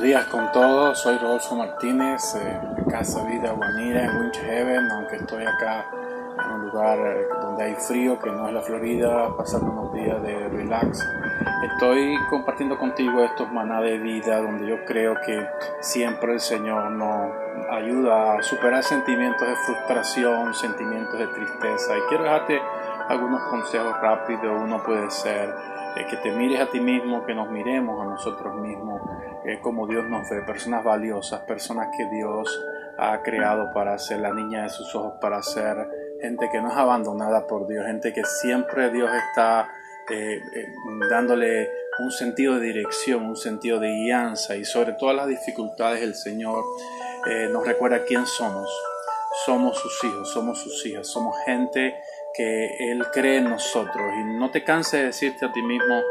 días con todos, soy Rodolfo Martínez eh, de Casa Vida Guanira en Winch Heaven, aunque estoy acá en un lugar eh, donde hay frío, que no es la Florida, pasando unos días de relax. Estoy compartiendo contigo estos maná de vida donde yo creo que siempre el Señor nos ayuda a superar sentimientos de frustración, sentimientos de tristeza. Y quiero dejarte algunos consejos rápidos. Uno puede ser eh, que te mires a ti mismo, que nos miremos a nosotros mismos, eh, como Dios nos ve, personas valiosas, personas que Dios ha creado para ser la niña de sus ojos, para ser gente que no es abandonada por Dios, gente que siempre Dios está eh, dándole un sentido de dirección, un sentido de guianza y sobre todas las dificultades el Señor nos recuerda quién somos. Somos sus hijos, somos sus hijas, somos gente que Él cree en nosotros. Y no te canses de decirte a ti mismo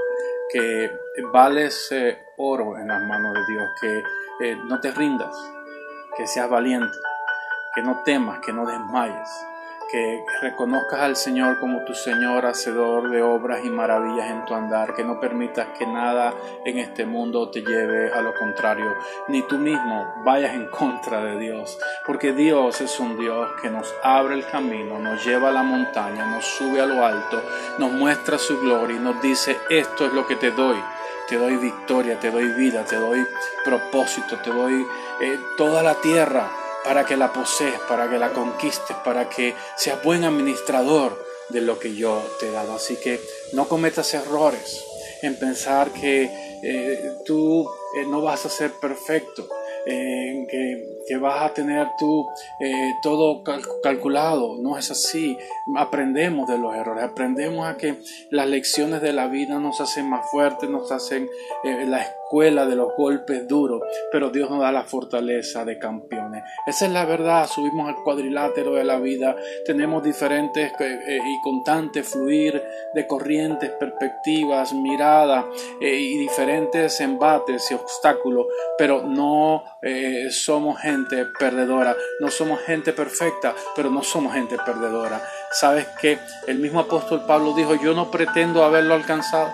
que vales eh, oro en las manos de Dios, que eh, no te rindas, que seas valiente, que no temas, que no desmayes que reconozcas al Señor como tu Señor, hacedor de obras y maravillas en tu andar, que no permitas que nada en este mundo te lleve a lo contrario, ni tú mismo vayas en contra de Dios, porque Dios es un Dios que nos abre el camino, nos lleva a la montaña, nos sube a lo alto, nos muestra su gloria y nos dice, esto es lo que te doy. Te doy victoria, te doy vida, te doy propósito, te doy eh, toda la tierra para que la posees, para que la conquistes, para que seas buen administrador de lo que yo te he dado. Así que no cometas errores en pensar que eh, tú eh, no vas a ser perfecto, eh, que, vas a tener tú todo calculado. No es así. Aprendemos de los errores, aprendemos a que las lecciones de la vida nos hacen más fuertes, nos hacen la de los golpes duros, pero Dios nos da la fortaleza de campeones. Esa es la verdad, subimos al cuadrilátero de la vida, tenemos diferentes eh, eh, y constantes fluir de corrientes, perspectivas, miradas eh, y diferentes embates y obstáculos, pero no somos gente perdedora, no somos gente perfecta, pero no somos gente perdedora. ¿Sabes que El mismo apóstol Pablo dijo, yo no pretendo haberlo alcanzado.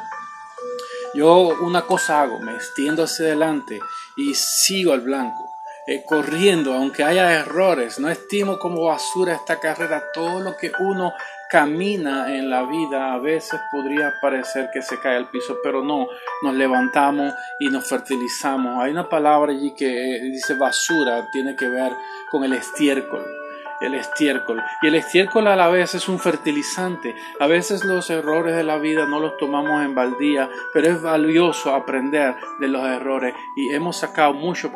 Yo una cosa hago, me extiendo hacia adelante y sigo al blanco, eh, corriendo, aunque haya errores. No estimo como basura esta carrera. Todo lo que uno camina en la vida a veces podría parecer que se cae al piso, pero no, nos levantamos y nos fertilizamos. Hay una palabra allí que eh, dice basura, tiene que ver con el estiércol el estiércol. Y el estiércol a la vez es un fertilizante. A veces los errores de la vida no los tomamos en baldía, pero es valioso aprender de los errores y hemos sacado mucho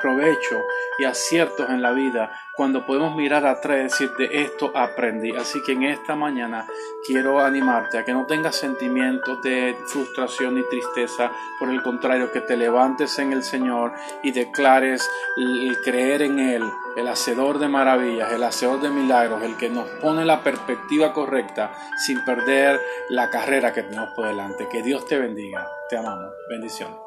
provecho y aciertos en la vida cuando podemos mirar atrás y decir de esto aprendí. Así que en esta mañana quiero animarte a que no tengas sentimientos de frustración ni tristeza, por el contrario, que te levantes en el Señor y declares el creer en Él, el hacedor de maravillas, el hacedor de milagros, el que nos pone la perspectiva correcta sin perder la carrera que tenemos por delante. Que Dios te bendiga. Te amamos. Bendiciones.